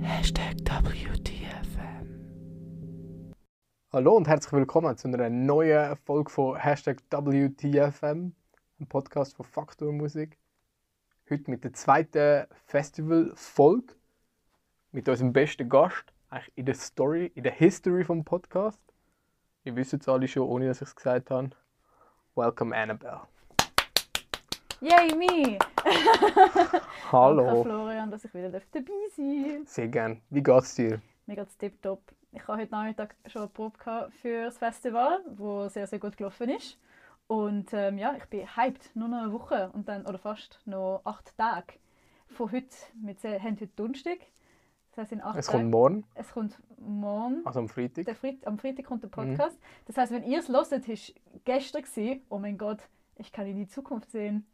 Hashtag WTFM. Hallo und herzlich willkommen zu einer neuen Folge von Hashtag WTFM, einem Podcast von Faktor Musik. Heute mit der zweiten Festival-Folge mit unserem besten Gast, eigentlich in der Story, in der History vom Podcast. Ihr wisst es alle schon, ohne dass ich es gesagt habe. Welcome Annabelle. Yay, me! Danke, Hallo. Florian, dass ich wieder dabei sein darf. Sehr gern. Wie geht's dir? Mir geht's tipptopp. Ich habe heute Nachmittag schon eine Probe für das Festival, wo sehr, sehr gut gelaufen ist. Und ähm, ja, ich bin hyped. Nur noch eine Woche und dann, oder fast noch acht Tage von heute. Wir haben heute Donnerstag. Das heisst, in acht Es Tagen. kommt morgen, Es kommt morgen. also am Freitag. Freit am Freitag kommt der Mhm. Podcast. Das heißt, wenn ihr es hört, ist gestern gewesen. Oh mein Gott, ich kann in die Zukunft sehen.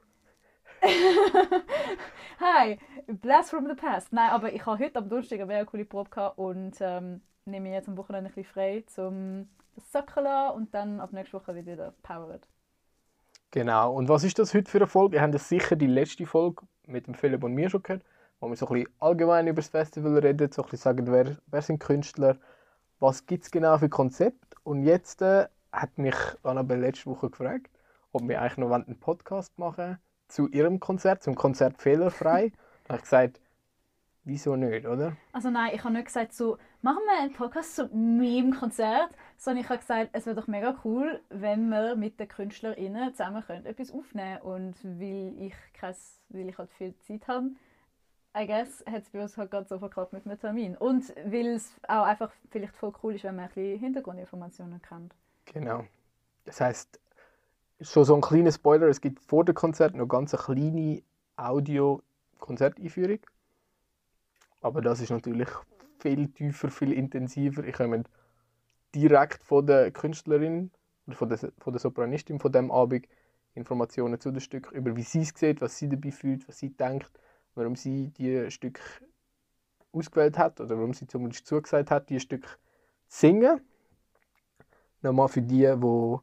Hi, Blast from the Past. Nein, aber ich habe heute am Donnerstag eine mega coole Probe gehabt und ähm, nehme jetzt am Wochenende ein bisschen frei, um das sacken und dann ab nächster Woche wieder powered. Genau. Und was ist das heute für eine Folge? Ihr habt das sicher die letzte Folge mit dem Philipp und mir schon gehört, wo wir so ein bisschen allgemein über das Festival reden, so ein bisschen sagen, wer, wer sind Künstler, was gibt es genau für Konzept. Und jetzt äh, hat mich Annabelle letzte Woche gefragt, ob wir eigentlich noch einen Podcast machen zu ihrem Konzert, zum Konzert Fehlerfrei. da habe ich gesagt, wieso nicht, oder? Also nein, ich habe nicht gesagt so, machen wir einen Podcast zu meinem Konzert, sondern ich habe gesagt, es wäre doch mega cool, wenn wir mit den KünstlerInnen zusammen können, etwas aufnehmen Und weil ich, kein, weil ich halt viel Zeit habe, I guess, hat es bei uns halt ganz so verklappt mit einem Termin. Und weil es auch einfach vielleicht voll cool ist, wenn man ein bisschen Hintergrundinformationen kennt. Genau. Das heißt, schon so ein kleiner Spoiler, es gibt vor dem Konzert noch ganz eine kleine Audio-Konzerteinführung. Aber das ist natürlich viel tiefer, viel intensiver. Ich komme direkt von der Künstlerin oder von der, von der Sopranistin von dem Abend Informationen zu dem Stück über wie sie es sieht, was sie dabei fühlt, was sie denkt, warum sie die Stück ausgewählt hat oder warum sie zumindest zugesagt hat, die Stück zu singen. Nochmal für die, wo,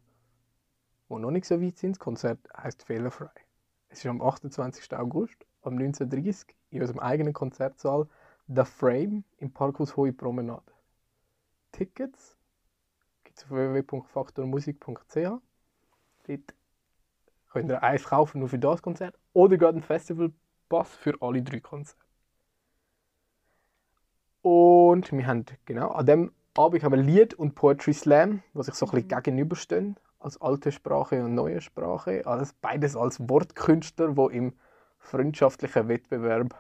wo noch nicht so weit sind, das Konzert heißt Fehlerfrei. Es ist am 28. August um 19.30 Uhr in unserem eigenen Konzertsaal The Frame im Parkhaus Hohe Promenade. Tickets gibt es auf www.faktormusik.ch. Dort könnt ihr eins kaufen nur für das Konzert oder gerade einen Festivalpass für alle drei Konzerte. Und wir haben genau an dem Abend haben wir Lied und Poetry Slam, was sich so ein bisschen gegenüberstehen, als alte Sprache und neue Sprache. Alles, beides als Wortkünstler, die im freundschaftlichen Wettbewerb.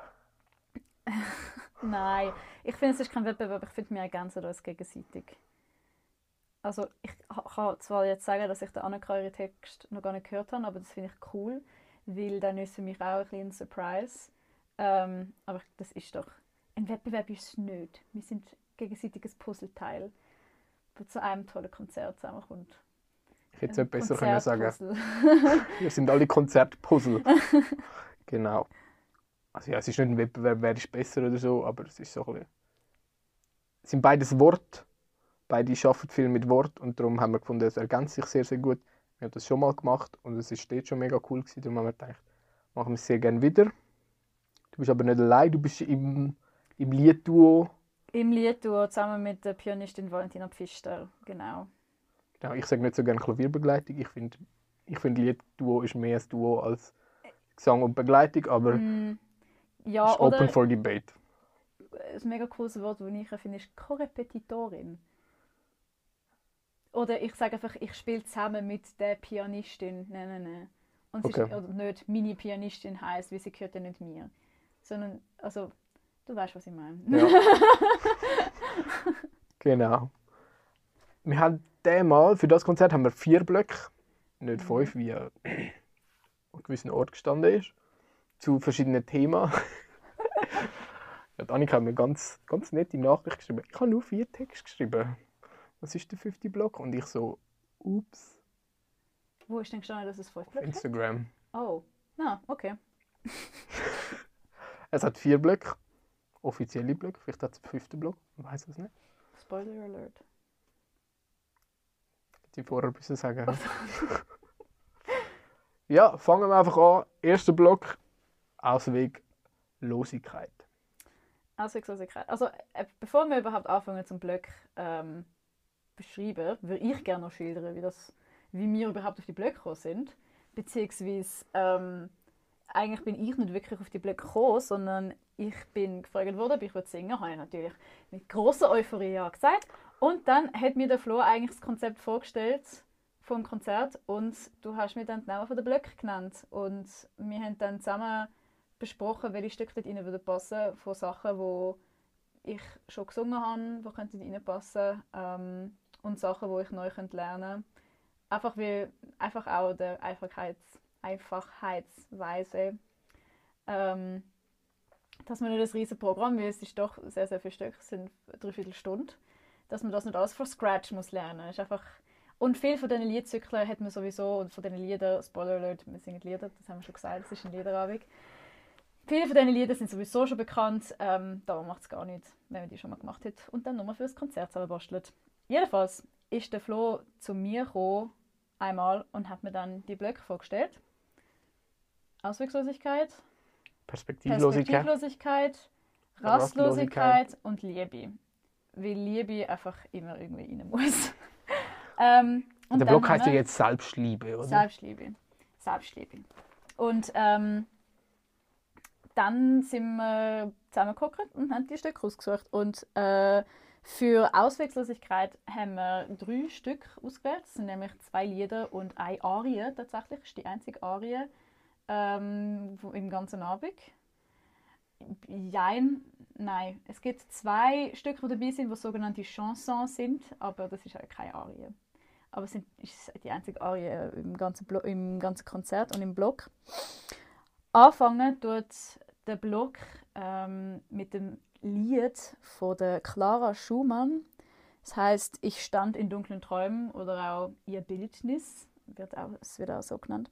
Nein, ich finde, es ist kein Wettbewerb, ich finde, wir ergänzen uns gegenseitig. Also ich kann zwar jetzt sagen, dass ich den Annika Text noch gar nicht gehört habe, aber das finde ich cool, weil dann ist für mich auch ein bisschen ein Surprise. Ähm, aber das ist doch, ein Wettbewerb ist es nicht. Wir sind gegenseitiges Puzzleteil, das zu einem tollen Konzert zusammenkommt. Ich hätte es nicht besser können sagen. Wir sind alle Konzertpuzzle. genau. Also ja, es ist nicht ein Wettbewerb, wer ist besser oder so, aber es ist so ein bisschen... Es sind beides Wort. Beide arbeiten viel mit Wort und darum haben wir gefunden, es ergänzt sich sehr, sehr gut. Wir haben das schon mal gemacht und es ist dort schon mega cool gewesen. Darum haben wir gedacht, machen wir es sehr gerne wieder. Du bist aber nicht allein, du bist im, im Liedduo. Im Liedduo zusammen mit der Pianistin Valentina Pfister, genau. Genau, ich sage nicht so gerne Klavierbegleitung. Ich finde, ich find Liedduo ist mehr ein Duo als Gesang und Begleitung, aber Mm, ja, ist open for debate. ein mega cooles Wort, das ich finde, ist Korrepetitorin. Oder ich sage einfach, ich spiele zusammen mit der Pianistin. Nein, nein, nein. Und es Okay. ist oder nicht meine Pianistin heißt, weil sie gehört ja nicht mir. Sondern, also, du weißt, was ich meine. Ja. genau. Wir haben mal für das Konzert haben wir vier Blöcke, nicht Mhm. fünf, wie äh, an gewissen Ort gestanden ist, zu verschiedenen Themen. ja, die Annika hat mir ganz, ganz nette Nachricht geschrieben. Ich habe nur vier Texte geschrieben. Was ist der fünfte Block? Und ich so, ups, Wo ist denn gestanden, dass es fünf Blöcke hat? Instagram. Oh, na, okay. Es hat vier Blöcke, offizielle Blöcke, vielleicht hat es einen fünften Block, man weiß es nicht. Spoiler Alert. Die vorher müssen sagen. ja, fangen wir einfach an. Erster Block Ausweglosigkeit. Ausweglosigkeit. Also, äh, bevor wir überhaupt anfangen zum Blöcke ähm, beschreiben, würde ich gerne noch schildern, wie, das, wie wir überhaupt auf die Blöcke gekommen sind. Beziehungsweise, ähm, eigentlich bin ich nicht wirklich auf die Blöcke gekommen, sondern ich bin gefragt worden, ob ich singen würde. Habe ich natürlich mit großer Euphorie ja gesagt. Und dann hat mir der Flo eigentlich das Konzept vorgestellt vom Konzert und du hast mir dann den Namen der Blöcke genannt. Und wir haben dann zusammen besprochen, welche Stücke dort rein würden passen von Sachen, wo ich schon gesungen habe, die könnten reinpassen ähm, und Sachen, die ich neu lernen könnte. Einfach, wie, einfach auch der Einfachheits, Einfachheitsweise. Ähm, dass man nicht das riesige Programm, weil es ist doch sehr, sehr viele Stücke, es sind dreiviertel Stunde, dass man das nicht alles von Scratch muss lernen. Einfach und viele von diesen Liedzyklen hat man sowieso, und von diesen Liedern, Spoiler Alert, wir singen Lieder, das haben wir schon gesagt, es ist ein Liederabend. Viele von diesen Liedern sind sowieso schon bekannt, ähm, darum macht es gar nicht, wenn man die schon mal gemacht hat und dann nur für das Konzert selber bastelt. Jedenfalls ist der Flo zu mir gekommen, einmal, und hat mir dann die Blöcke vorgestellt. Ausweglosigkeit, Perspektivlosigkeit. Perspektivlosigkeit, Rastlosigkeit und Liebe. Weil Liebe einfach immer irgendwie rein muss. ähm, und Der Blog heißt ja jetzt Selbstliebe, oder? Selbstliebe. Selbstliebe. Und ähm, dann sind wir zusammengeguckt und haben die Stücke ausgesucht. Und äh, für Ausweglosigkeit haben wir drei Stück ausgewählt. Das sind nämlich zwei Lieder und eine Arie tatsächlich. Das ist die einzige Arie ähm, im ganzen Abend. Jein, nein. Es gibt zwei Stücke, die dabei sind, die sogenannte Chansons sind, aber das ist halt keine Arie. Aber es sind, ist die einzige Arie im ganzen, im ganzen Konzert und im Block. Anfangen tut der Block ähm, mit dem Lied von der Clara Schumann. Das heißt, ich stand in dunklen Träumen oder auch ihr Bildnis, wird auch, es wird auch so genannt.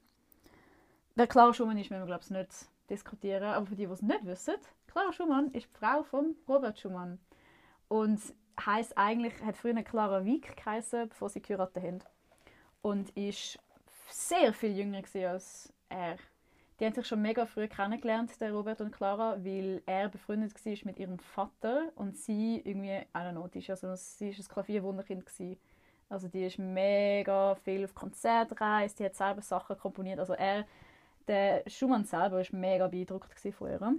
Wer Clara Schumann ist, wir glaube ich nicht diskutieren, aber für die, die es nicht wissen, Clara Schumann ist die Frau von Robert Schumann und heißt eigentlich, hat früher Clara Wieck geheißen, bevor sie geheiratet haben und ist sehr viel jünger als er. Die haben sich schon mega früh kennengelernt, der Robert und Clara, weil er befreundet war mit ihrem Vater und sie irgendwie, I don't know, die ist also, sie ist ein Klavierwunderkind. Also die ist mega viel auf Konzerte gereist, die hat selber Sachen komponiert. Also er, der Schumann selber, ist mega beeindruckt von ihr.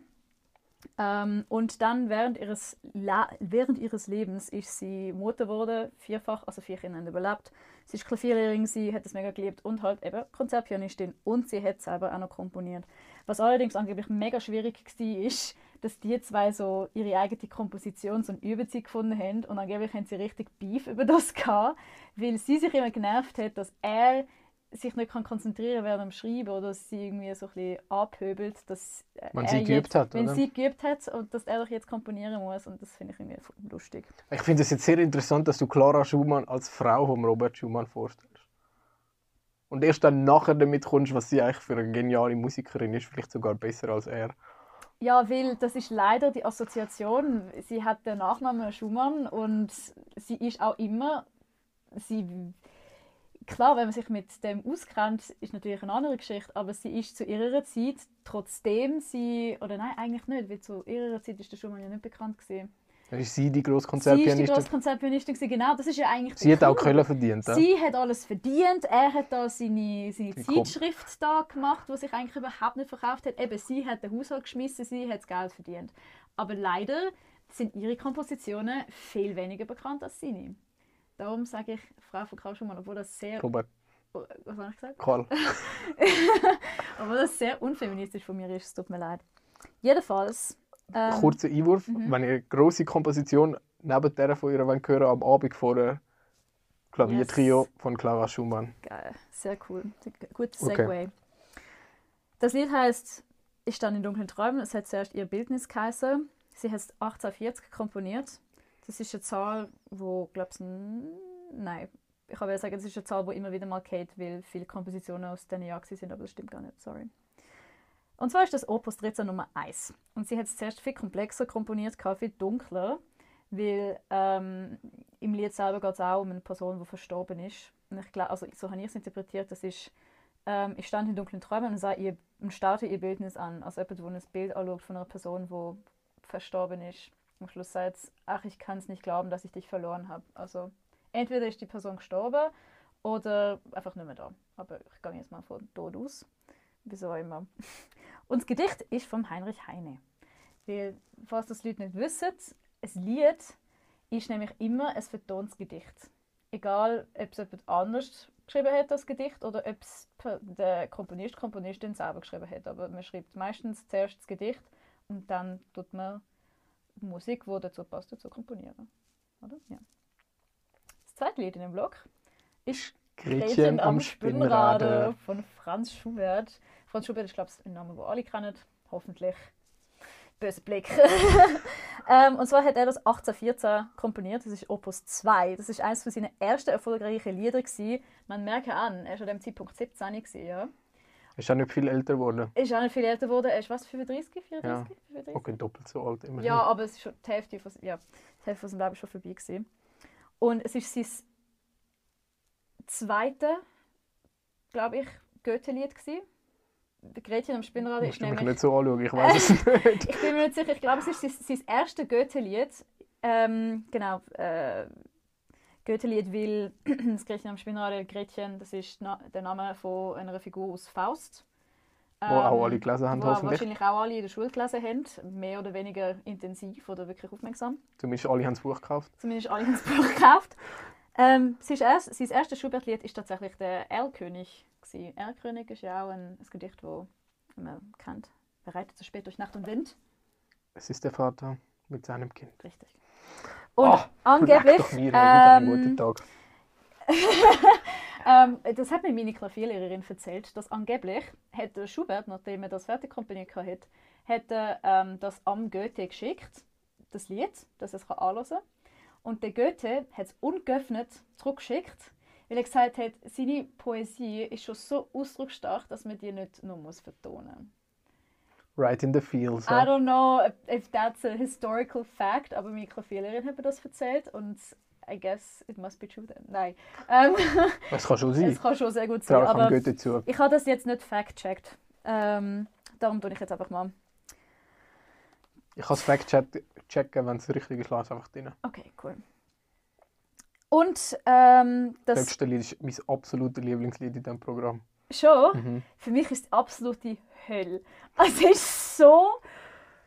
Ähm, und dann während ihres, La während ihres Lebens ist sie Mutter geworden, vierfach, also vier Kinder haben überlebt. Sie ist Klavierlehrerin, sie hat es mega geliebt und halt eben Konzertpianistin und sie hat selber auch noch komponiert. Was allerdings angeblich mega schwierig war, ist, dass die zwei so ihre eigene Komposition so eine Übezeit gefunden haben und angeblich haben sie richtig Beef über das gehabt, weil sie sich immer genervt hat, dass er sich nicht kann konzentrieren während dem Schreiben oder sie irgendwie so ein bisschen abhöbelt, dass Wenn er sie geübt jetzt, hat, wenn oder? sie geübt hat und dass er doch jetzt komponieren muss und das finde ich irgendwie lustig. Ich finde es jetzt sehr interessant, dass du Clara Schumann als Frau von Robert Schumann vorstellst. Und erst dann nachher damit kommst, was sie eigentlich für eine geniale Musikerin ist, vielleicht sogar besser als er. Ja, weil das ist leider die Assoziation. Sie hat den Nachnamen Schumann und sie ist auch immer, sie, klar, wenn man sich mit dem auskennt, ist natürlich eine andere Geschichte, aber sie ist zu ihrer Zeit, trotzdem sie, oder nein, eigentlich nicht, weil zu ihrer Zeit ist der Schumann ja nicht bekannt gewesen. Dann ist sie die grosse Sie ist die grosse Konzertpianistin, genau, das ist ja eigentlich Sie hat auch. Köln verdient. Ja? Sie hat alles verdient. Er hat da seine, seine Zeitschrift da gemacht, die sich eigentlich überhaupt nicht verkauft hat. Eben, sie hat den Haushalt geschmissen, sie hat das Geld verdient. Aber leider sind ihre Kompositionen viel weniger bekannt als seine. Darum sage ich Frau von Karl Schumann, obwohl das sehr, Robert was habe ich gesagt? Karl. Obwohl das sehr unfeministisch von mir ist, es tut mir leid. Jedenfalls. Ähm, Kurzer Einwurf. Wenn ihr grosse Komposition neben der von ihr wollt hören am Abend vor der Klaviertrio Yes. von Clara Schumann. Geil, sehr cool. Gutes Okay. Segway. Das Lied heißt Ich stand in dunklen Träumen. Es hat zuerst ihr Bildnis geheißen. Sie hat es 1840 komponiert. Das ist eine Zahl, wo, glaube ich, nein, ich kann sagen, das ist eine Zahl, wo immer wieder mal geht, weil viele Kompositionen aus diesen Jahren sind, aber das stimmt gar nicht, sorry. Und zwar ist das Opus 13 Nummer 1. Und sie hat es zuerst viel komplexer komponiert, viel dunkler, weil ähm, im Lied selber geht es auch um eine Person, die verstorben ist. Und ich glaube, also so habe ich es interpretiert, das ist ähm, ich stand in dunklen Träumen und, sah ihr, und starrte ihr Bildnis an, als jemand, der ein Bild anschaut von einer Person, die verstorben ist. Am Schluss sagt ach, ich kann es nicht glauben, dass ich dich verloren habe. Also entweder ist die Person gestorben oder einfach nicht mehr da. Aber ich gehe jetzt mal von Tod aus. Wieso immer. Und das Gedicht ist von Heinrich Heine. Weil, falls das Leute nicht wissen, ein Lied ist nämlich immer ein vertontes Gedicht. Egal, ob es jemand anders geschrieben hat, das Gedicht, oder ob es der Komponist, Komponistin selber geschrieben hat. Aber man schreibt meistens zuerst das Gedicht und dann tut man Musik, die dazu passt, dazu komponieren. Oder? Ja. Das zweite Lied in dem Blog ist Gretchen am Spinnrade. von Franz Schubert. Franz Schubert ist, glaube ich, ein Name, den alle kennen. Hoffentlich. Böser Blick. ähm, und zwar hat er das 1814 komponiert. Das ist Opus 2. Das ist eines von seinen ersten erfolgreichen Lieder. Gewesen. Man merkt an, er war an dem Zeitpunkt 17 gewesen, ja. Ist auch nicht viel älter geworden. Ist auch nicht viel älter geworden. Er ist was, 35, 34? Ja. 35? Okay, doppelt so alt immerhin. Ja, aber es ist schon die Hälfte von, ja, die Hälfte von seinem Leben schon vorbei gewesen. Und es ist sein zweites, glaube ich, Goethe-Lied. Gretchen am Spinnrad ist du mich nämlich... nicht so anschauen, ich weiß es nicht. Ich bin mir nicht sicher, ich glaube, es ist sein, sein erstes Goethe-Lied. Ähm, genau, äh, Goethe-Lied, weil das Gretchen am Spinnrad, Gretchen, das ist der Name von einer Figur aus Faust. Wo auch alle gelesen haben, wo hoffentlich. wahrscheinlich auch alle in der Schule gelesen haben. Mehr oder weniger intensiv oder wirklich aufmerksam. Zumindest alle haben das Buch gekauft. Zumindest alle haben das Buch gekauft. Ähm, sein, erst, sein erstes Schubert-Lied ist tatsächlich der Erlkönig. Erlkönig ist ja auch ein, ein Gedicht, das man kennt. Wer reitet so spät durch Nacht und Wind? Es ist der Vater mit seinem Kind. Richtig. Und Ah, angeblich, mir, ähm, ähm, das hat mir meine Klavierlehrerin erzählt, dass angeblich hätte Schubert, nachdem er das fertig komponiert hat, hätte ähm, das am Goethe geschickt, das Lied, dass er es anhören kann. Und der Goethe hat es ungeöffnet zurückgeschickt, weil er gesagt hat, seine Poesie ist schon so ausdrucksstark, dass man die nicht nur muss vertonen Right in the feels. I Ja. don't know if that's a historical fact, aber meine Klavierlehrerin hat mir das erzählt und I guess it must be true then. Nein. Ähm, Es kann schon sein. es kann schon sehr gut sein, aber ich habe das jetzt nicht fact-checkt. Ähm, darum tue ich jetzt einfach mal. Ich kann es fact-checken, wenn es richtig ist, lass einfach drin. Okay, cool. Und ähm, Das das letzte Lied ist mein absolutes Lieblingslied in diesem Programm. Schon, Mhm. für mich ist es absolute Hölle. Also, es ist so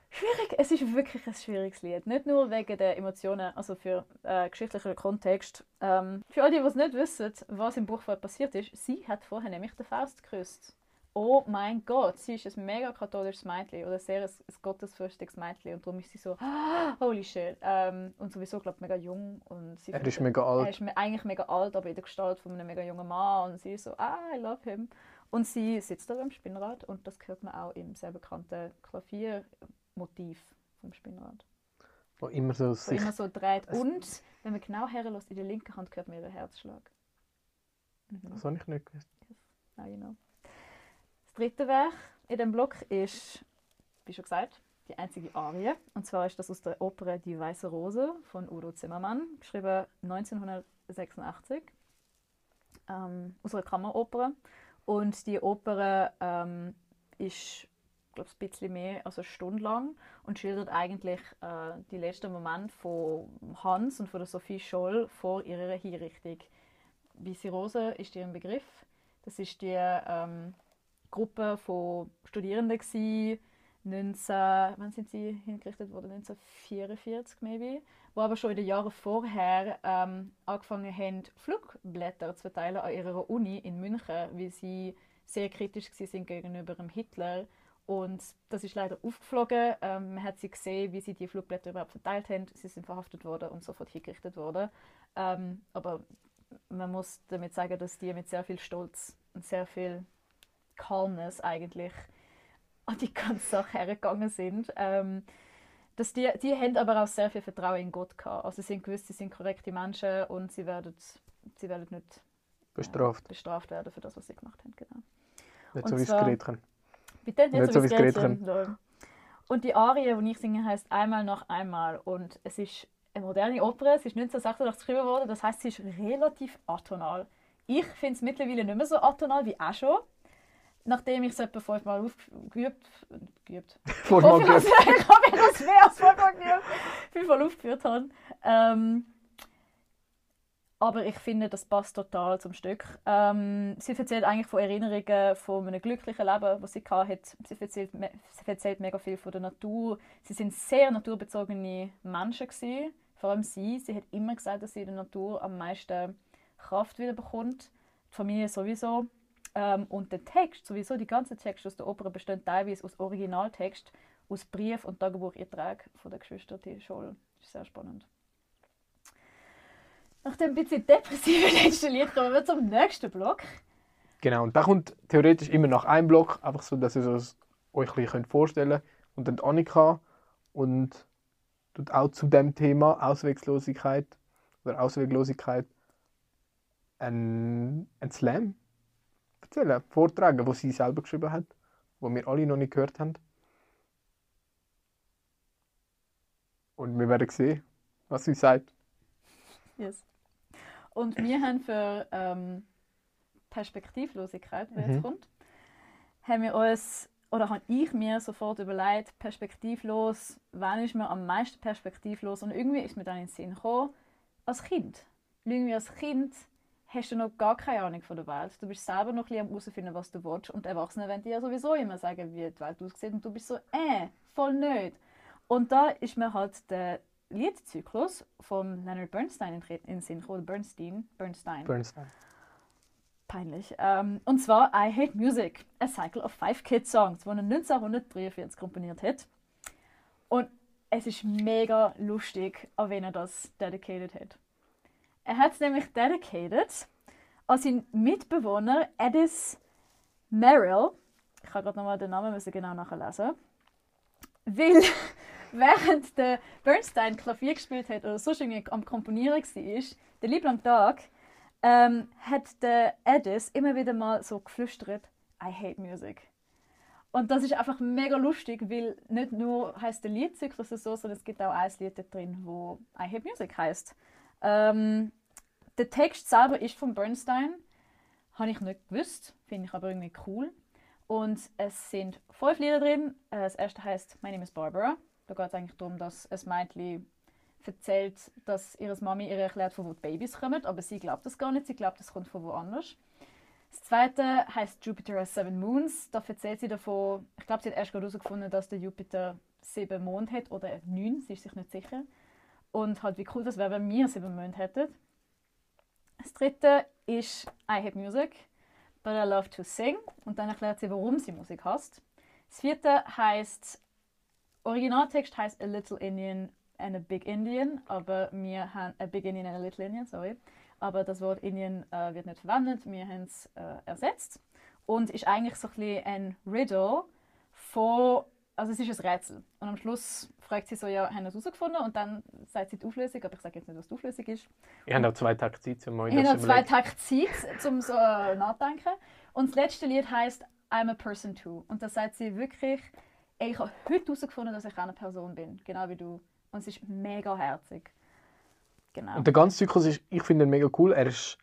schwierig. Es ist wirklich ein schwieriges Lied. Nicht nur wegen der Emotionen, also für äh, geschichtlichen Kontext. Ähm, für alle, die es nicht wissen, was im Buch vorher passiert ist, sie hat vorher nämlich den Faust geküsst. Oh mein Gott, sie ist ein mega katholisches Mädchen oder sehr ein, ein gottesfürchtiges Mädchen und darum ist sie so, ah, holy shit. Ähm, und sowieso, glaube ich, mega jung. Und sie Er ist mega er alt. ist me- eigentlich mega alt, aber in der Gestalt von einem mega jungen Mann. Und sie ist so, ah, I love him. Und sie sitzt da beim Spinnrad und das hört man auch im sehr bekannten Klaviermotiv vom Spinnrad. Wo immer so Wo sich... immer so dreht. Und wenn man genau herlässt, in der linken Hand hört man ihren Herzschlag. Mhm. Das habe ich nicht gewusst. Now you know. Dritte Werk in dem Block ist, wie schon gesagt, die einzige Arie. Und zwar ist das aus der Oper Die Weiße Rose von Udo Zimmermann, geschrieben 1986. Ähm, aus einer Kammeroper. Und die Oper ähm, ist, glaube ein bisschen mehr als eine Stunde lang und schildert eigentlich äh, die letzten Momente von Hans und von der Sophie Scholl vor ihrer Hinrichtung. Weiße Rose ist ihr Begriff. Das ist die ähm, Gruppe von Studierenden gsi, 19, wann sind sie hingerichtet worden? 1944 maybe, wo aber schon in den Jahren vorher ähm, angefangen haben, Flugblätter zu verteilen an ihrer Uni in München, weil sie sehr kritisch sind gegenüber dem Hitler und das ist leider aufgeflogen. Ähm, man hat sie gesehen, wie sie die Flugblätter überhaupt verteilt haben. Sie sind verhaftet worden und sofort hingerichtet worden. Ähm, aber man muss damit sagen, dass die mit sehr viel Stolz und sehr viel Calmness eigentlich an die ganze Sache hergegangen sind. Ähm, dass die, die haben aber auch sehr viel Vertrauen in Gott gehabt. Also sie sind gewusst, sie sind korrekte Menschen und sie werden, sie werden nicht Bestraft. bestraft werden für das, was sie gemacht haben. Genau. Nicht Und so wie das Gretchen. Bitte? Nicht so wie das Gretchen. Lol. Und die Arie, die ich singe, heißt Einmal noch einmal. Und es ist eine moderne Oper. Es ist 1986 geschrieben worden. Das heißt, sie ist relativ atonal. Ich finde es mittlerweile nicht mehr so atonal wie auch schon. Nachdem ich es etwa fünfmal aufgeübt, geübt, Vorher mal ich habe gehört. ich habe das mehr als fünfmal geübt, fünfmal aufgeführt habe. Ähm, aber ich finde, das passt total zum Stück. Ähm, sie erzählt eigentlich von Erinnerungen von einem glücklichen Leben, das sie hatte. Sie erzählt, sie erzählt mega viel von der Natur. Sie sind sehr naturbezogene Menschen gewesen. Vor allem sie. Sie hat immer gesagt, dass sie in der Natur am meisten Kraft wieder bekommt. Die Familie sowieso. Ähm, und der Text, sowieso die ganzen Texte aus der Oper bestehen teilweise aus Originaltext, aus Brief und Tagebucheinträgen von der Geschwister die Scholl. Ist sehr spannend. Nach dem bisschen depressiven letzten Lied kommen wir zum nächsten Block. Genau, und da kommt theoretisch immer nach einem Block, einfach so, dass ihr es euch ein bisschen vorstellen könnt. Und dann Annika und tut auch zu dem Thema Ausweglosigkeit oder Ausweglosigkeit einen, einen Slam erzählen, vortragen, wo sie selber geschrieben hat, wo wir alle noch nicht gehört haben. Und wir werden sehen, was sie sagt. Yes. Und wir haben für ähm, Perspektivlosigkeit, jetzt Mhm. kommt, haben wir uns, oder habe ich mir sofort überlegt, perspektivlos, wann ist man am meisten perspektivlos? Und irgendwie ist mir dann in den Sinn gekommen, als Kind. Irgendwie als Kind hast du noch gar keine Ahnung von der Welt. Du bist selber noch ein bisschen am herausfinden, was du willst. Und die Erwachsenen wollen dir ja sowieso immer sagen, wie die Welt aussieht. Und du bist so, äh, voll nicht. Und da ist mir halt der Liedzyklus von Leonard Bernstein in in den Sinn gekommen. Bernstein. Bernstein. Bernstein. Peinlich. Ähm, und zwar I Hate Music, a Cycle of Five Kids Songs, den er 1943 komponiert hat. Und es ist mega lustig, an wen er das dedicated hat. Er hat es nämlich dedicated an seinen Mitbewohner Edis Merrill. Ich habe gerade nochmal den Namen müssen genau nachlesen. Weil während der Bernstein Klavier gespielt hat oder sonst irgendwie am Komponieren war, den lieben Tag, ähm, hat der Edis immer wieder mal so geflüstert, I hate music. Und das ist einfach mega lustig, weil nicht nur heißt der Liedzyklus so, sondern es gibt auch ein Lied drin, wo I hate music heißt. Ähm, der Text selber ist von Bernstein, habe ich nicht gewusst, finde ich aber irgendwie cool. Und es sind fünf Lieder drin. Äh, Das erste heißt My Name is Barbara. Da geht es eigentlich darum, dass ein Mädchen erzählt, dass ihre Mami ihr erklärt, von wo die Babys kommen, aber sie glaubt das gar nicht. Sie glaubt, das kommt von woanders. Das zweite heißt Jupiter has seven moons. Da erzählt sie davon, ich glaube, sie hat erst herausgefunden, dass der Jupiter sieben Monde hat oder neun, sie ist sich nicht sicher. Und halt, wie cool das wäre, wenn wir sieben Monde hätten. Das dritte ist I hate music, but I love to sing. Und dann erklärt sie, warum sie Musik hasst. Das vierte heißt, Originaltext heißt A Little Indian and a Big Indian, aber wir haben A Big Indian and a Little Indian, sorry. Aber das Wort Indian äh, wird nicht verwendet, wir haben es äh, ersetzt. Und ist eigentlich so ein bisschen ein Riddle von, also es ist ein Rätsel. Und am Schluss fragt sie so, ja, haben wir es herausgefunden? Und dann sagt sie die Auflösung, aber ich sage jetzt nicht, was die Auflösung ist. Ich habe auch zwei Tage Zeit, um euch Ich habe noch zwei. Tage Zeit, um so äh, nachdenken. Und das letzte Lied heißt I'm a Person Too. Und da sagt sie wirklich, ey, ich habe heute herausgefunden, dass ich auch eine Person bin, genau wie du. Und es ist mega herzig. Genau. Und der ganze Zyklus ist, ich finde ihn mega cool. Er ist,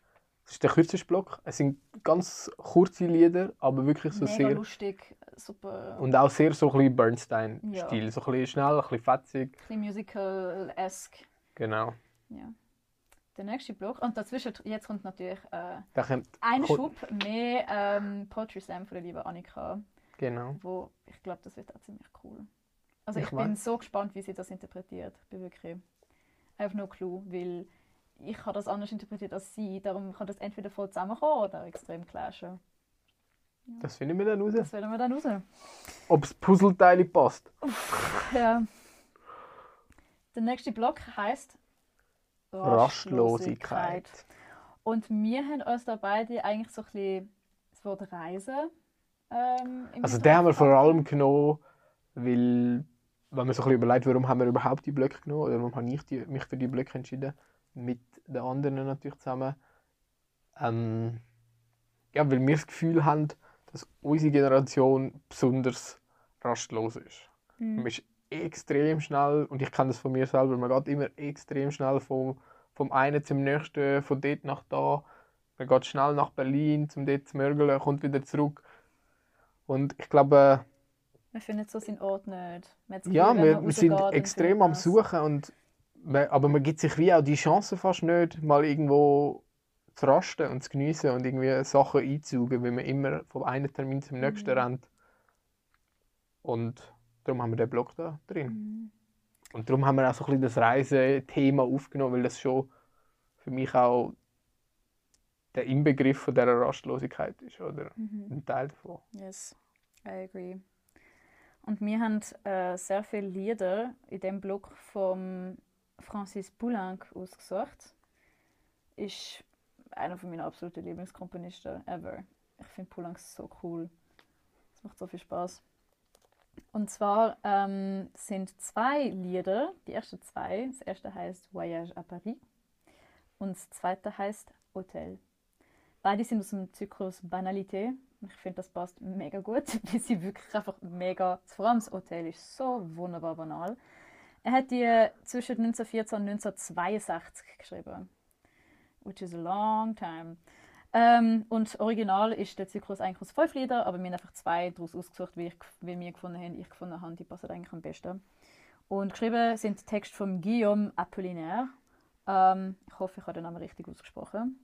es ist der kürzeste Block. Es sind ganz kurze Lieder, aber wirklich so mega sehr. lustig, super, Und auch sehr so ein bisschen Bernstein-Stil. Ja. So ein bisschen schnell, ein bisschen fetzig. ein bisschen musical-esque. Genau. Ja. Der nächste Block. Und dazwischen, jetzt kommt natürlich äh, kommt, ein Schub mehr ähm, Poetry Slam von der lieben Annika. genau. wo ich glaube, das wird auch ziemlich cool. Also Ich ich, bin so gespannt, wie sie das interpretiert. Ich bin wirklich, have no clue, weil ich habe das anders interpretiert als sie. Darum kann das entweder voll zusammenkommen oder extrem clashen. Das finden wir dann raus. Das werden wir dann raus. Ob das Puzzleteil passt. Ja. Der nächste Block heißt Rastlosigkeit. Und wir haben uns da beide eigentlich so ein bisschen das Wort Reisen. Ähm, Also den haben wir vor allem genommen, weil, wenn man so ein bisschen überlegt, warum haben wir überhaupt die Blöcke genommen oder warum habe ich die, mich für die Blöcke entschieden, mit den anderen natürlich zusammen. Ähm, ja, weil wir das Gefühl haben, dass unsere Generation besonders rastlos ist. Mhm. Man ist extrem schnell, und ich kenne das von mir selber, man geht immer extrem schnell vom, vom einen zum nächsten, von dort nach da. Man geht schnell nach Berlin, zum dort zu mörgeln, kommt wieder zurück. Und ich glaube, Man findet so seinen Ort nicht. Man ja, Gefühl, wenn wir, wir sind extrem am. Suchen, und, man- aber man gibt sich wie auch die Chance fast nicht, mal irgendwo zu rasten und zu geniessen und irgendwie Sachen einzusaugen, weil man immer vom einen Termin zum nächsten Mhm. rennt. Und darum haben wir den Blog da drin. Mhm. Und darum haben wir auch so ein bisschen das Reisethema aufgenommen, weil das schon für mich auch der Inbegriff von dieser Rastlosigkeit ist, oder Mhm. ein Teil davon. Yes, I agree. Und wir haben äh, sehr viele Lieder in dem Blog von Francis Poulenc ausgesucht. Ist einer von meinen absoluten Lieblingskomponisten ever. Ich finde Poulenc so cool. Es macht so viel Spaß. Und zwar ähm, sind zwei Lieder, die ersten zwei. Das erste heißt Voyage à Paris und das zweite heißt Hotel. Beide sind aus dem Zyklus Banalité. Ich finde, das passt mega gut, weil sie wirklich einfach mega. Vor allem das Hotel ist so wunderbar banal. Er hat die zwischen 1914 und 1962 geschrieben. Which is a long time. Ähm, und original ist der Zyklus eigentlich aus fünf Liedern, aber wir haben einfach zwei daraus ausgesucht, wie, ich, wie wir gefunden haben, ich gefunden habe, die passen eigentlich am besten. Und geschrieben sind die Texte von Guillaume Apollinaire. Ähm, ich hoffe, ich habe den Namen richtig ausgesprochen.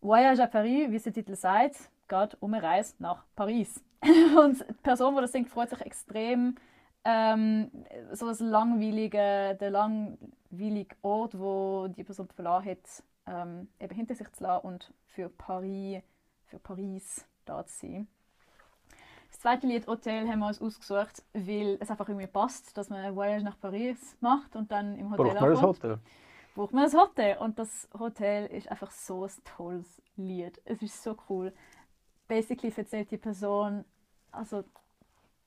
Voyage à Paris, wie es der Titel sagt, geht um eine Reise nach Paris. Und die Person, die das singt, freut sich extrem. Ähm, so das langweilige, der langweilige Ort, wo die Person verloren hat, ähm, eben hinter sich zu lassen und für Paris, für Paris da zu sein. Das zweite Lied Hotel haben wir uns ausgesucht, weil es einfach irgendwie passt, dass man ein Voyage nach Paris macht und dann im Hotel Braucht man ein Hotel? braucht man ein Hotel. Und das Hotel ist einfach so ein tolles Lied. Es ist so cool. Basically erzählt die Person, also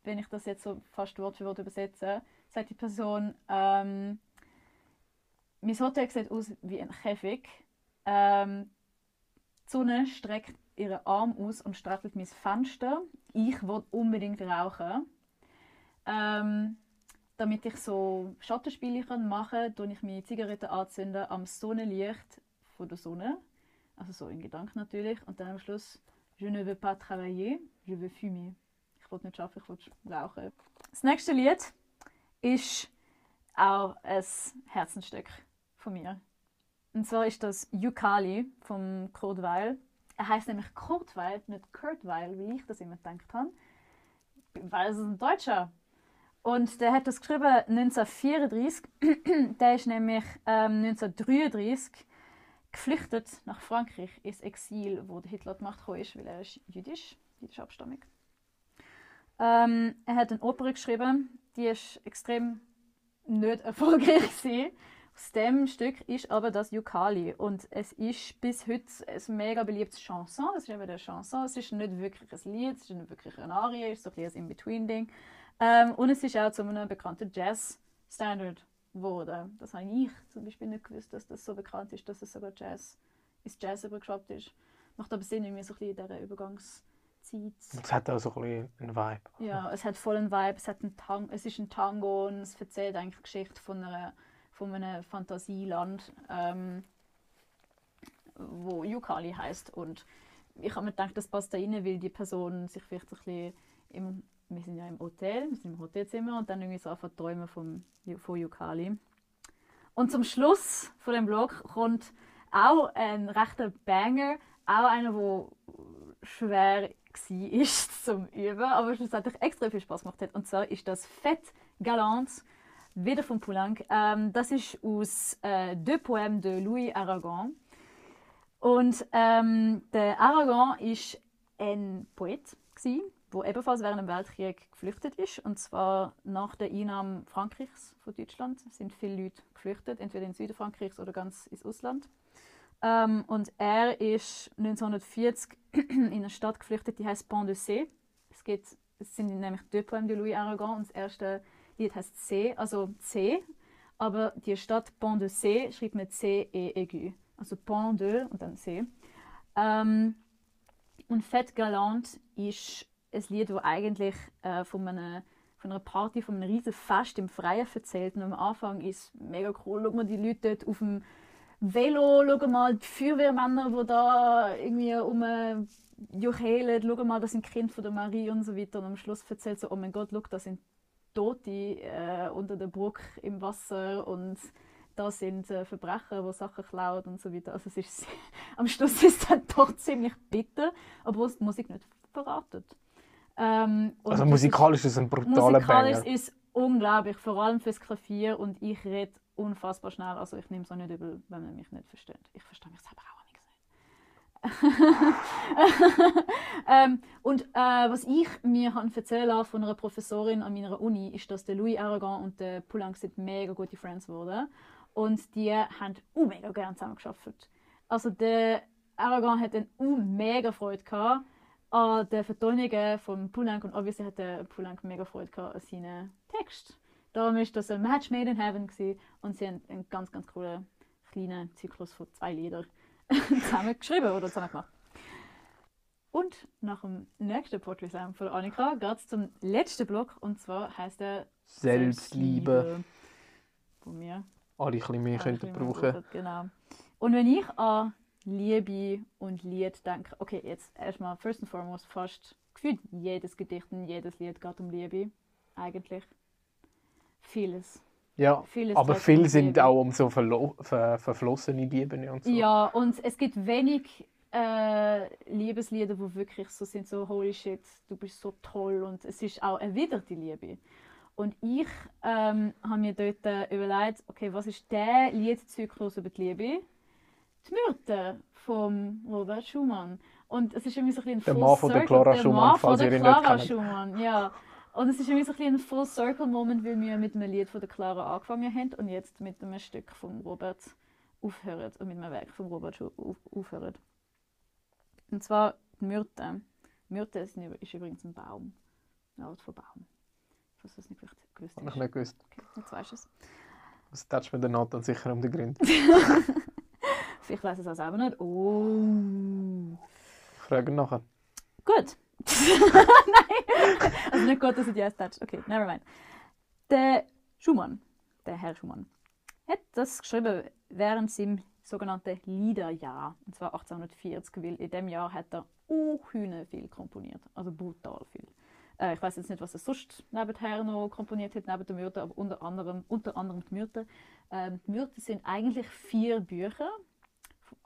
wenn ich das jetzt so fast Wort für Wort übersetze, sagt die Person, ähm, mein Hotel sieht aus wie ein Käfig. Ähm, die Sonne streckt ihren Arm aus und streichelt mein Fenster. Ich will unbedingt rauchen. Ähm, damit ich so Schattenspiele kann machen kann, ich meine Zigarette anzünden am Sonnenlicht von der Sonne. Also so in Gedanken natürlich. Und dann am Schluss, je ne veux pas travailler, je veux fumer. Ich will nicht arbeiten, ich will rauchen. Das nächste Lied ist auch ein Herzensstück von mir. Und zwar ist das Yukali von Kurt Weil. Er heißt nämlich Kurt Weil, nicht Kurt Weil, wie ich das immer gedacht habe. Weil es ein Deutscher. Und der hat das geschrieben 1934. der ist nämlich ähm, 1933 geflüchtet nach Frankreich ins Exil, wo Hitler an die Macht gekommen ist, weil er ist jüdisch, jüdisch abstammig. Ähm, er hat eine Oper geschrieben, die ist extrem nicht erfolgreich war. Aus dem Stück ist aber das Yukali und es ist bis heute ein mega beliebtes Chanson. Es ist eben eine Chanson, es ist nicht wirklich ein Lied, es ist nicht wirklich eine Arie, es ist so ein ein In-Between-Ding. Ähm, und es ist auch zu einem bekannten Jazz-Standard geworden. Das habe ich zum Beispiel nicht gewusst, dass das so bekannt ist, dass es sogar Jazz, ins Jazz übergeschwappt ist. Macht aber Sinn, irgendwie so ein bisschen in dieser Übergangszeit. Es hat auch so ein einen Vibe. Ja, es hat voll einen Vibe, es, hat einen Tang es ist ein Tango und es erzählt eigentlich die Geschichte von, einer, von einem Fantasieland, ähm, wo Yukali heißt und ich habe mir gedacht, das passt da rein, weil die Person sich vielleicht so ein bisschen im, wir sind ja im Hotel, wir sind im Hotelzimmer und dann irgendwie so einfach träumen vom, von Yukali. Und zum Schluss von dem Blog kommt auch ein rechter Banger, auch einer, der schwer war zum Üben, aber schlussendlich extrem viel Spaß gemacht hat. Und zwar ist das Fett Galant, wieder von Poulenc. Ähm, das ist aus äh, Deux Poèmes de Louis Aragon. Und ähm, der Aragon ist ein Poet, der ebenfalls während dem Weltkrieg geflüchtet ist. Und zwar nach der Einnahme Frankreichs von Deutschland sind viele Leute geflüchtet, entweder in Süden Frankreichs oder ganz ins Ausland. Ähm, und er ist 1940 in eine Stadt geflüchtet, die heißt Pont de C. Es, geht, es sind nämlich Deux Poèmes de Louis Aragon und das erste Lied heißt C, also C. Aber die Stadt Pont de C schreibt mit C E aigu. Also Pont de und dann C. Ähm, und Fête Galant ist ein Lied, das eigentlich äh, von, einer, von einer Party, von einem riesen Fest im Freien erzählt. Und am Anfang ist mega cool, schaut man die Leute dort auf dem Velo, schau mal, die Feuerwehrmänner, die da irgendwie um juchelen, schau mal, das sind Kinder von der Marie und so weiter. Und am Schluss erzählt so, oh mein Gott, schau, das sind Tote äh, unter der Brücke im Wasser und da sind äh, Verbrecher, die Sachen klauen und so weiter. Also es ist am Schluss ist es dann doch ziemlich bitter, obwohl es die Musik nicht verratet. Ähm, Also musikalisch ist es ein brutaler musikalisch Banger. ist unglaublich, vor allem fürs Klavier und ich rede unfassbar schnell, also ich nehme es auch nicht übel, wenn man mich nicht versteht. Ich verstehe mich selber auch nicht. ähm, und äh, was ich mir han erzählen von einer Professorin an meiner Uni, ist, dass der Louis Aragon und der Poulenc sind mega gute Friends geworden und die haben uh, mega gerne zusammen geschafft. Also der Aragon hat eine uh, mega Freude gehabt an den Vertonungen von Poulenc und obviously hat der Poulenc mega Freude gehabt an seinen Text. Darum ist das ein Match made in heaven gewesen, und sie haben einen ganz ganz coolen kleinen Zyklus von zwei Liedern zusammen geschrieben oder zusammen gemacht. Und nach dem nächsten Poetry Slam von Annika geht es zum letzten Block und zwar heißt er Selbstliebe. Wo wir Alle ein bisschen mehr könnten mehr brauchen. brauchen, Genau. Und wenn ich an Liebe und Lied denke, okay, jetzt erstmal first and foremost fast gefühlt jedes Gedicht und jedes Lied geht um Liebe. Eigentlich. Vieles. Ja, Vieles aber viele sind auch um so verlo ver verflossene Lieben und so. Ja, und es gibt wenig äh, Liebeslieder, wo wirklich so sind, so holy shit, du bist so toll und es ist auch erwiderte Liebe. Und ich ähm, habe mir dort äh, überlegt, okay, was ist der Liedzyklus über die Liebe? Die Myrte von Robert Schumann. Und es ist irgendwie so ein bisschen Der ein Mann von der Clara der Schumann, falls der ihr ihn nicht kennt. Schumann, ja. Und es ist irgendwie so ein, bisschen ein Full Circle Moment, weil wir mit einem Lied von der Clara angefangen haben und jetzt mit einem Stück von Robert aufhören und mit einem Werk von Robert aufhören. Und zwar die Myrte. Myrte ist, ist übrigens ein Baum. Eine Art von Baum. Falls du es nicht gewusst Habe ich hast. nicht gewusst. Okay, jetzt weißt du es. Das tätscht mir der Nathan sicher um den Grund. Vielleicht weiß es auch selber nicht. Oh. Ich frage ihn nachher. Gut. Nein. Also nicht gut, dass er die erst toucht. Okay, never mind. Der Schumann, der Herr Schumann, hat das geschrieben während seinem sogenannten Liederjahr. Und zwar 1840, weil in dem Jahr hat er unhühne viel komponiert. Also brutal viel. Äh, ich weiß jetzt nicht, was er sonst nebenher noch komponiert hat, neben der Myrte, aber unter anderem, unter anderem die Myrte. Ähm, die Myrte sind eigentlich vier Bücher.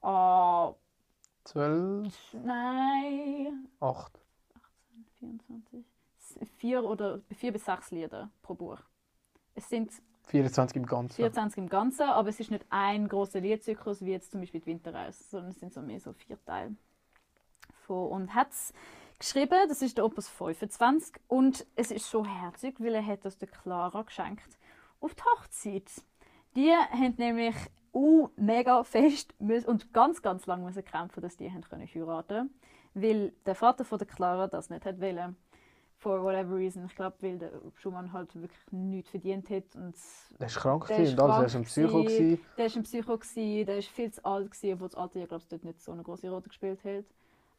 Ah, 12, nein, 8. 24. S- Vier oder vier bis sechs Lieder pro Buch. Es sind 24 im Ganzen. 24 im Ganzen, aber es ist nicht ein großer Liedzyklus wie jetzt zum Beispiel die Winterreise, sondern es sind so mehr so vier Teile. Von, und hat es geschrieben, das ist der Opus 25 und es ist so herzig, weil er hat das der Clara geschenkt auf die Hochzeit. Die haben nämlich uh, mega fest und ganz, ganz lange müssen kämpfen, dass die haben können heiraten weil der Vater von der Clara das nicht hat wollen. For whatever reason. Ich glaube, weil der Schumann halt wirklich nichts verdient hat und Der ist krank Der gewesen ist und alles. Er ist ein Psycho. gewesen. der war ein Psycho, gewesen, der war viel zu alt, gewesen, obwohl das Alter ja, glaube ich, dort nicht so eine große Rolle gespielt hat.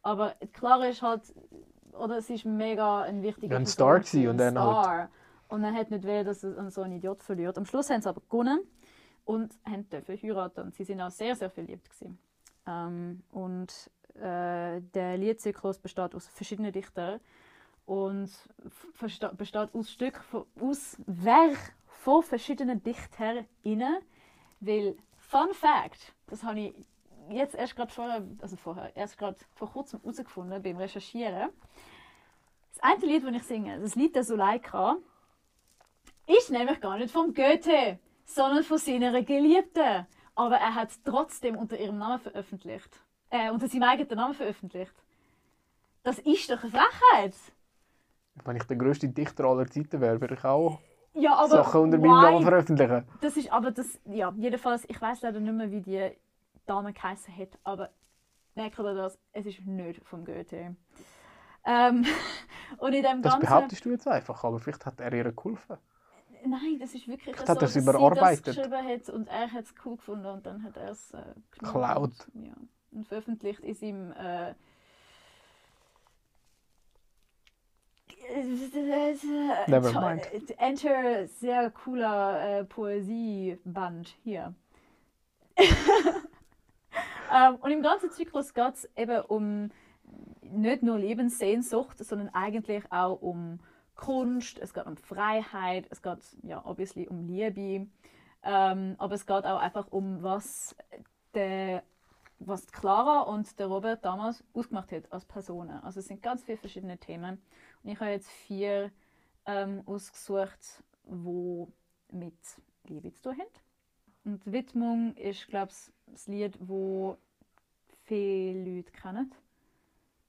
Aber Clara ist halt, oder es ist mega ein wichtiger ein Star gewesen, und dann halt-. Und er hat nicht wollen, dass er so einen Idiot verliert. Am Schluss haben sie aber gewonnen und haben dürfen heiraten. Und sie sind auch sehr, sehr verliebt gewesen. Ähm, und äh, der Liedzyklus besteht aus verschiedenen Dichtern und besteht aus Stück aus Werk von verschiedenen DichterInnen, weil Fun Fact, das habe ich jetzt erst gerade vorher, also vorher, erst gerade vor kurzem herausgefunden beim Recherchieren. Das eine Lied, das ich singe, das Lied der Suleika, ist nämlich gar nicht vom Goethe, sondern von seiner Geliebten. Aber er hat es trotzdem unter ihrem Namen veröffentlicht. Äh, unter seinem eigenen Namen veröffentlicht. Das ist doch eine Frechheit. Wenn ich der grösste Dichter aller Zeiten wäre, würde ich auch Ja, aber Sachen unter meinem? Namen veröffentlichen. Das ist aber das, ja, jedenfalls, ich weiß leider nicht mehr, wie die Dame geheißen hat, aber merkt ihr das, es ist nicht vom Goethe. Ähm, und in dem Das Ganzen... behauptest du jetzt einfach, aber vielleicht hat er ihr geholfen. Nein, das ist wirklich Vielleicht so, hat er es dass überarbeitet. sie das geschrieben hat und er hat es cool gefunden und dann hat er es äh, Geklaut. Ja, und veröffentlicht in seinem äh, Never mind. Enter sehr cooler äh, Poesieband hier. ähm, und im ganzen Zyklus geht es eben um nicht nur Lebenssehnsucht, sondern eigentlich auch um Kunst, es geht um Freiheit, es geht ja obviously um Liebe, ähm, aber es geht auch einfach um was der was Clara und der Robert damals ausgemacht hat als Personen. Also es sind ganz viele verschiedene Themen und ich habe jetzt vier ähm, ausgesucht, wo mit Liebe zu tun haben. Und Widmung ist, glaube ich, das Lied, wo viele Leute kennen.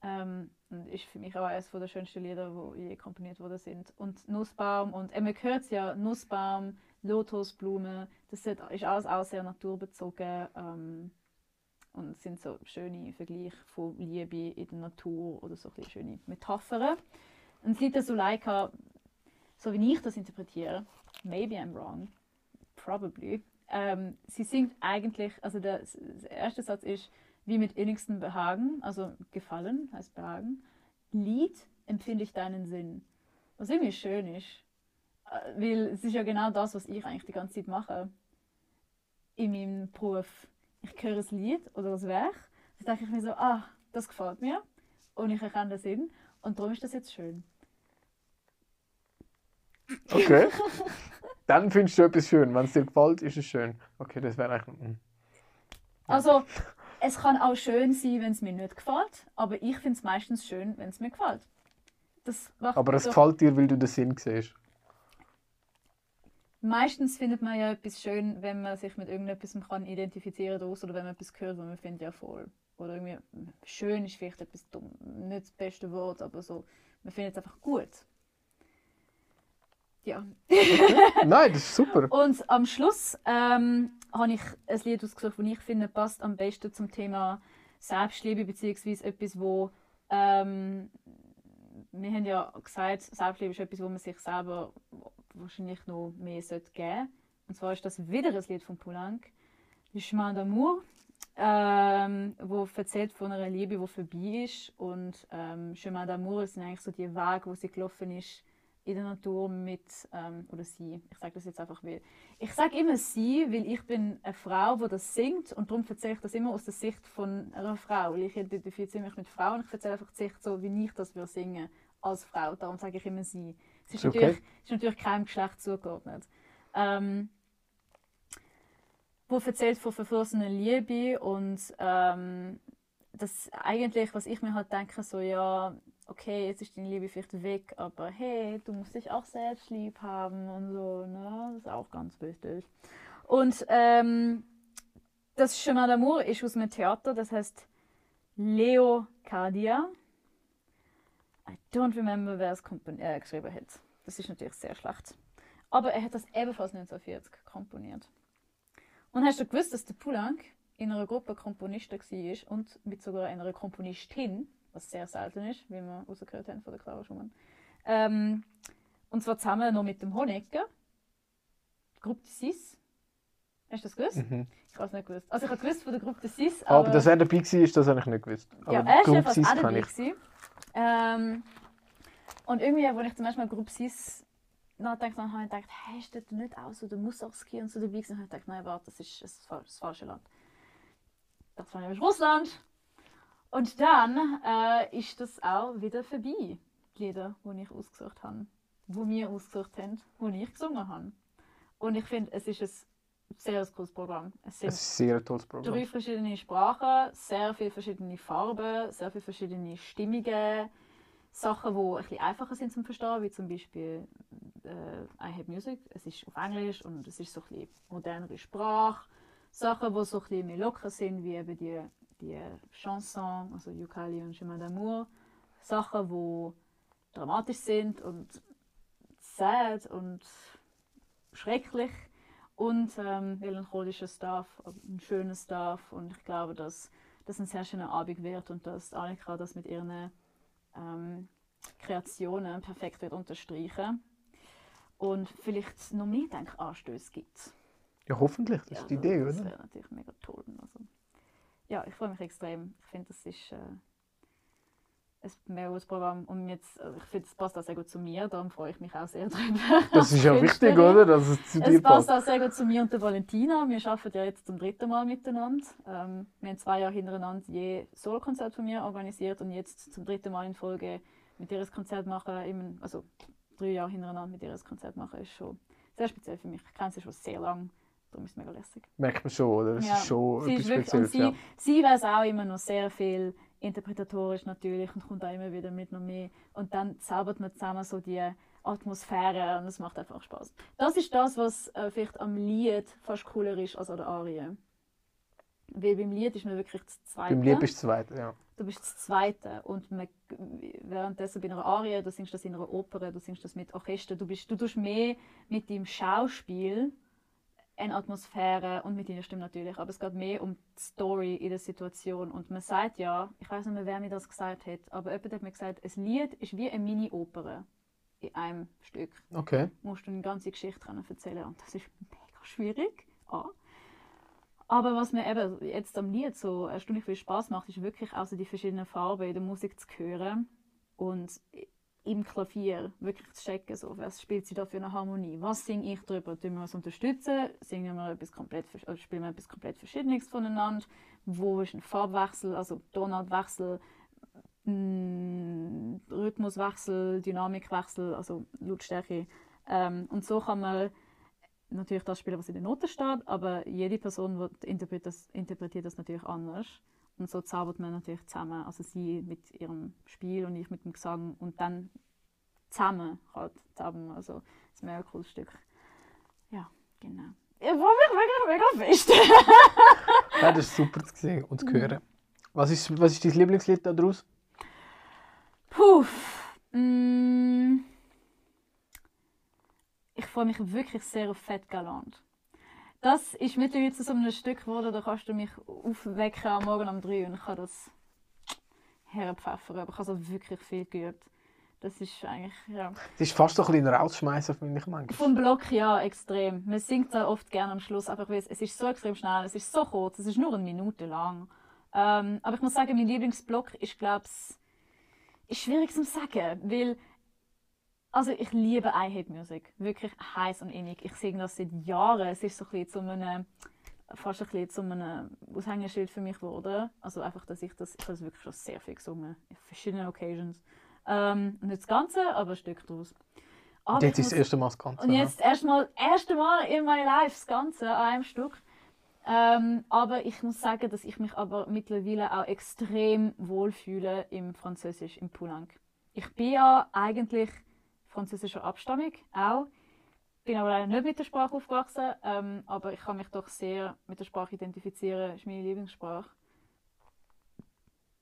Ähm, und ist für mich auch eines der schönsten Lieder, die je komponiert worden sind. Und Nussbaum, und äh, man hört es ja, Nussbaum, Lotusblume, das ist alles auch sehr naturbezogen. Ähm, und es sind so schöne Vergleiche von Liebe in der Natur oder so schöne Metaphern. Und Lied der Suleika, so wie ich das interpretiere, maybe I'm wrong, probably, ähm, sie singt eigentlich, also der, der erste Satz ist, wie mit innigstem Behagen, also gefallen heißt Behagen, Lied empfinde ich deinen Sinn. Was irgendwie schön ist. Äh, weil es ist ja genau das, was ich eigentlich die ganze Zeit mache. In meinem Beruf. Ich höre ein Lied oder ein Werk, dann denke ich mir so, ah, das gefällt mir. Und ich erkenne den Sinn. Und darum ist das jetzt schön. Okay. Dann findest du etwas schön. Wenn es dir gefällt, ist es schön. Okay, das wäre eigentlich. mm. Also, es kann auch schön sein, wenn es mir nicht gefällt, aber ich finde es meistens schön, wenn es mir gefällt. Das macht Aber es doch- gefällt dir, weil du den Sinn siehst. Meistens findet man ja etwas schön, wenn man sich mit irgendetwas kann identifizieren daraus oder wenn man etwas hört, was man findet ja voll. Oder irgendwie schön ist vielleicht etwas dumm, nicht das beste Wort, aber so, man findet es einfach gut. Ja. Nein, das ist super. Und am Schluss ähm, habe ich ein Lied ausgesucht, das ich finde, passt am besten zum Thema Selbstliebe, beziehungsweise etwas, wo ähm, wir haben ja gesagt, Selbstliebe ist etwas, wo man sich selber wahrscheinlich noch mehr sollte geben. Und zwar ist das wieder ein Lied von Poulenc, «Le Chemin d'amour», ähm, wo erzählt von einer Liebe, die vorbei ist. Und ähm, «Chemin d'amour» sind eigentlich so die Wege, wo sie gelaufen ist in der Natur mit, ähm, oder sie, ich sage das jetzt einfach, weil, ich sage immer sie, weil ich bin eine Frau, die das singt. Und darum erzähle ich das immer aus der Sicht von einer Frau, weil ich identifiziere mich mit Frauen. Ich erzähle einfach die Sicht so, wie ich das würde singen als Frau, darum sage ich immer sie. Es ist, okay. natürlich, ist natürlich keinem Geschlecht zugeordnet. Ähm, wo erzählt von verflossener Liebe und ähm, das eigentlich, was ich mir halt denke, so ja, okay, jetzt ist deine Liebe vielleicht weg, aber hey, du musst dich auch selbst lieb haben und so, ne? Das ist auch ganz wichtig. Und ähm, das Chemin d'amour ist aus einem Theater, das heißt Leocardia. I don't remember, wer es äh, geschrieben hat. Das ist natürlich sehr schlecht. Aber er hat das ebenfalls 1940 komponiert. Und hast du gewusst, dass der Poulenc in einer Gruppe Komponisten war und mit sogar einer Komponistin, was sehr selten ist, wie wir rausgehört haben von der Clara Schumann. Ähm, und zwar zusammen noch mit dem Honecker, Gruppe de Six. Hast du das gewusst? Mhm. Ich habe es nicht gewusst. Also ich habe gewusst von der Gruppe de Six, Aber, dass er dabei war, ist das habe ich nicht gewusst. Aber ja, er ist jedenfalls Sis auch kann dabei. ich. Ähm, und irgendwie, als ich zum ersten Mal Gruppe 6 nachgedacht habe, habe ich gedacht, hey, steht da nicht auch so der Mussorgsky und so dabei gewesen? Und ich dachte, nein, warte, das ist das, fal- das falsche Land. Das war nämlich Russland. Und dann äh, ist das auch wieder vorbei, die Lieder, die ich ausgesucht habe. Die wir ausgesucht haben, die ich gesungen habe. Und ich finde, es ist ein sehr cooles Programm. Es sind ein sehr tolles Programm. drei verschiedene Sprachen, sehr viele verschiedene Farben, sehr viele verschiedene Stimmungen, Sachen, die ein bisschen einfacher sind zum Verstehen, wie zum Beispiel äh, I Have Music, es ist auf Englisch und es ist so ein bisschen modernere Sprache. Sachen, die so ein bisschen mehr locker sind, wie eben die, die Chanson, also Yukali und Chemin d'amour. Sachen, die dramatisch sind und sad und schrecklich und ähm, melancholischer Stuff, aber ein schöner Stuff und ich glaube, dass das ein sehr schöner Abend wird und dass Annika das mit ihren ähm, Kreationen perfekt wird unterstreichen und vielleicht noch mehr Denkanstöße gibt. Ja, hoffentlich. Das ist die Idee, das oder? wäre natürlich mega toll. Also, ja, ich freue mich extrem. Ich finde, das ist äh, ein mega gutes Programm. Und jetzt, also ich finde, es passt auch sehr gut zu mir, darum freue ich mich auch sehr drüber. Das ist ja wichtig, oder? Dass es zu dir Es passt passt. auch sehr gut zu mir und der Valentina. Wir arbeiten ja jetzt zum dritten Mal miteinander. Ähm, wir haben zwei Jahre hintereinander je Solo-Konzert von mir organisiert und jetzt zum dritten Mal in Folge mit ihr ein Konzert machen, also drei Jahre hintereinander mit ihr ein Konzert machen, ist schon sehr speziell für mich. Ich kenne sie schon sehr lange, darum ist es mega lässig. Merkt man schon, oder? Es Ja, ist schon sie etwas ist wirklich, und sie, Ja. sie weiß auch immer noch sehr viel interpretatorisch natürlich und kommt auch immer wieder mit noch mehr. Und dann zaubert man zusammen so die Atmosphäre und es macht einfach Spaß. Das ist das, was äh, vielleicht am Lied fast cooler ist als an der Arie. Weil beim Lied ist man wirklich das Zweite. Beim Lieb bist du zweit, ja. Du bist das Zweite und man, währenddessen bei einer Arie, du singst das in einer Oper, du singst das mit Orchester, du, bist, du tust mehr mit deinem Schauspiel eine Atmosphäre und mit deiner Stimme natürlich, aber es geht mehr um die Story in der Situation und man sagt ja, ich weiß nicht mehr, wer mir das gesagt hat, aber jemand hat mir gesagt, ein Lied ist wie eine Mini-Oper in einem Stück Okay. musst du eine ganze Geschichte können erzählen und das ist mega schwierig. A. Aber was mir eben jetzt am Lied so erstaunlich viel Spaß macht, ist wirklich also die verschiedenen Farben in der Musik zu hören und im Klavier wirklich zu checken, so, was spielt sie da für eine Harmonie, was singe ich darüber, tun wir uns unterstützen, singen wir etwas komplett, oder spielen wir etwas komplett Verschiedenes voneinander, wo ist ein Farbwechsel, also Tonartwechsel, mh, Rhythmuswechsel, Dynamikwechsel, also Lautstärke. Ähm, und so kann man natürlich das spielen, was in den Noten steht, aber jede Person wird interpret das, interpretiert das natürlich anders. Und so zaubert man natürlich zusammen, also sie mit ihrem Spiel und ich mit dem Gesang und dann zusammen halt wir. Also das ist ein cooles Stück. Ja, genau. Ich freue mich mega, mega fest. ja. Das ist super zu sehen und zu Mhm. hören. Was ist, was ist dein Lieblingslied daraus? Puh. Mm. Ich freue mich wirklich sehr auf Fett Galant. Das ist mittlerweile zu so einem Stück geworden, da kannst du mich aufwecken am Morgen um 3 und ich kann das herpfeffern. Aber ich habe so wirklich viel geübt. Das ist eigentlich, ja. Es ist fast so ein bisschen ein Rausschmeißer, finde ich manchmal. Vom Block ja, extrem. Man singt da oft gerne am Schluss, einfach weil es, es ist so extrem schnell, es ist so kurz, es ist nur eine Minute lang. Ähm, aber ich muss sagen, mein Lieblingsblock ist, glaube ich, ist schwierig zu sagen, weil also ich liebe I-Hate-Musik, wirklich heiß und innig. Ich singe das seit Jahren. Es ist so ein bisschen zu einem, fast ein bisschen zu einem Aushängeschild für mich geworden. Also einfach, dass ich das, ich habe das wirklich schon sehr viel gesungen, in verschiedenen Occasions. Ähm, nicht das Ganze, aber ein Stück daraus. Aber Und jetzt ist das erste Mal das Ganze. und ja. jetzt erstmal erste Mal in meinem Life das Ganze an einem Stück. Ähm, aber ich muss sagen, dass ich mich aber mittlerweile auch extrem wohlfühle im Französisch, im Poulenc. Ich bin ja eigentlich französischer Abstammung, auch. Bin aber leider nicht mit der Sprache aufgewachsen, ähm, aber ich kann mich doch sehr mit der Sprache identifizieren. ist meine Lieblingssprache.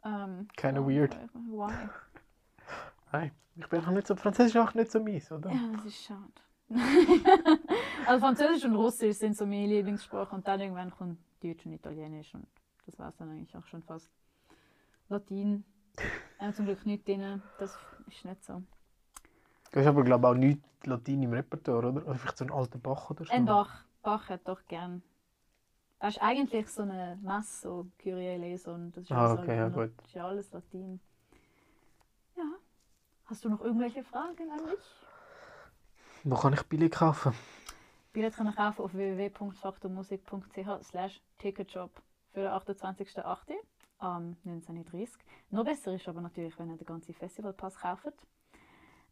Ähm, Kinda ja, weird. Why? Nein, ich bin auch nicht so Französisch auch nicht so mies, oder? Ja, das ist schade. also Französisch und Russisch sind so meine Lieblingssprachen und dann irgendwann kommt Deutsch und Italienisch und das war es dann eigentlich auch schon fast. Latin, äh, zum Glück nicht drin, das ist nicht so. Du hast aber glaube ich auch nicht Latein im Repertoire, oder? Oder vielleicht so ein alter Bach oder so. Ein Bach, Bach hat doch gern. Das ist eigentlich so eine Messe, so Kyrie eleison, das ist Ah, okay, ja, Latin. gut. Das ist ja alles Latin. Ja. Hast du noch irgendwelche Fragen an mich? Wo kann ich Billy kaufen? Billet kann ich kaufen auf www.faktormusik.ch ticketshop für den 28.08. am 19.30 Noch besser ist aber natürlich, wenn ihr den ganzen Festivalpass kauft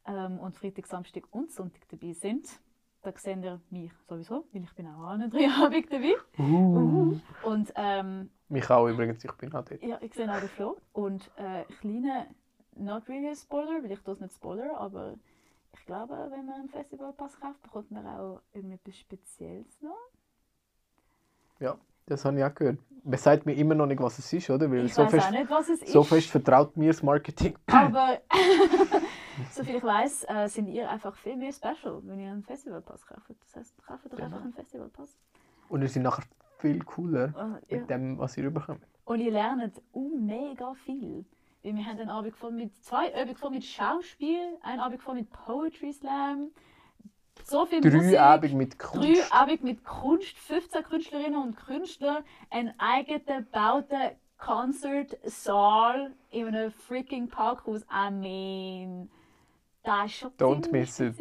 ähm, und Freitag, Samstag und Sonntag dabei sind. Da seht ihr mich sowieso, weil ich bin auch an drei Abend dabei. Uh. Und ähm, Mich auch übrigens, ich bin auch dort. ja, ich sehe auch den Flo. Und äh, kleine, not really a Spoiler, weil ich das nicht Spoiler, aber ich glaube, wenn man einen Festivalpass kauft, bekommt man auch irgendetwas Spezielles noch. Ja, das habe ich auch gehört. Man sagt mir immer noch nicht, was es ist, oder? Weil Ich so weiß fest, auch nicht, was es ist. so fest vertraut mir das Marketing. Aber soviel ich weiß, äh, sind ihr einfach viel mehr special, wenn ihr einen Festivalpass kauft. Das heißt, kauft doch Genau. einfach einen Festivalpass. Und wir sind nachher viel cooler Äh, ja. mit dem, was ihr überkommt. Und ihr lernt uh, mega viel. Weil wir haben einen Abend voll mit zwei Abend voll mit Schauspiel, einen Abend voll mit Poetry Slam, so viel Musik. Drei Abend mit Drei Kunst. Abend mit Kunst, 15 Künstlerinnen und Künstler, einen eigenen gebauten Konzertsaal in einem freaking Parkhaus. I mean, das ist schon Don't miss it.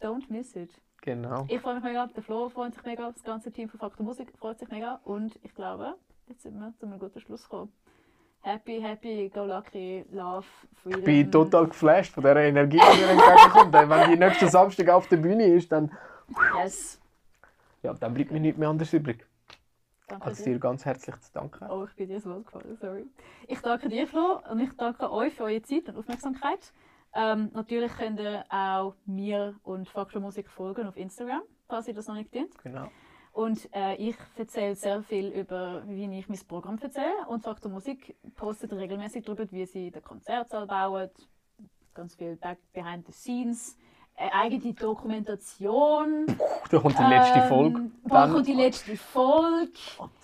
Don't miss it. Genau. Ich freue mich mega, der Flo freut sich mega, das ganze Team von Faktor Musik freut sich mega und ich glaube, jetzt sind wir zu einem guten Schluss gekommen. Happy, happy, go lucky, love, freedom. Ich bin total geflasht von dieser Energie, die mir entgegenkommt. Wenn die nächste Samstag auf der Bühne ist, dann, Yes. ja, dann bleibt mir nichts mehr anderes übrig, Danke als dir. dir ganz herzlich zu danken. Oh, ich bin dir so gefallen, sorry. Ich danke dir, Flo, und ich danke euch für eure Zeit und Aufmerksamkeit. Ähm, natürlich könnt ihr auch mir und Faktor Musik folgen auf Instagram, falls ihr das noch nicht kennt. Genau. Und äh, ich erzähle sehr viel über, wie ich mein Programm erzähle. Und Faktor Musik postet regelmäßig darüber, wie sie den Konzertsaal bauen. Ganz viel Back Behind the Scenes. Äh, eigene Dokumentation. Da kommt die letzte Ähm, Folge. Da kommt die letzte Folge.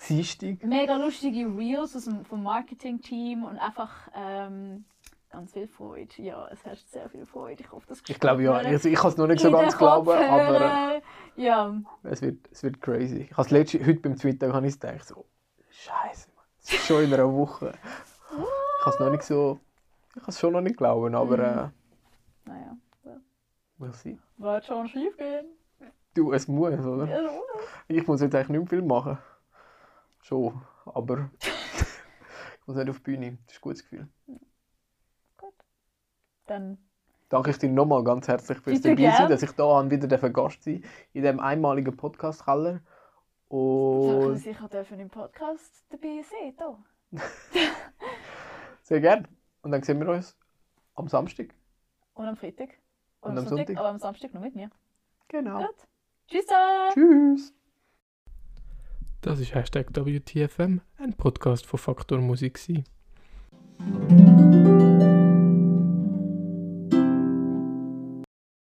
Dienstag. Mega lustige Reels aus dem, vom Marketing-Team und einfach ähm, ganz viel Freude. Ja, es herrscht sehr viel Freude. Ich hoffe, das Ich glaube ja, also ich kann es noch nicht so ganz glauben, aber Kopfhörern. Ja, äh, es, wird, es wird crazy. Ich habe letzte, heute beim Twitter habe ich gedacht, so, Scheiße, es ist schon in einer Woche. Ich kann es noch nicht so, ich kann es schon noch nicht glauben, aber äh, naja, we'll see. wird schon schief gehen. Du, es muss, oder? Ja, Ich muss jetzt eigentlich nicht mehr viel machen. Schon, aber ich muss nicht auf die Bühne. Das ist ein gutes Gefühl. Dann Danke ich dir nochmal ganz herzlich fürs Bitte dabei sein, gern. dass ich da wieder Gast sein in diesem einmaligen Podcast-Keller. soll Und ich sicher dürfen im Podcast dabei sein. Da. sehr gerne. Und dann sehen wir uns am Samstag. Und am Freitag. Und am Sonntag, Sonntag. Aber am Samstag noch mit mir. Genau. Gut. Tschüss! Tschüss. Das ist Hashtag WTFM, ein Podcast von Faktor Musik. gewesen.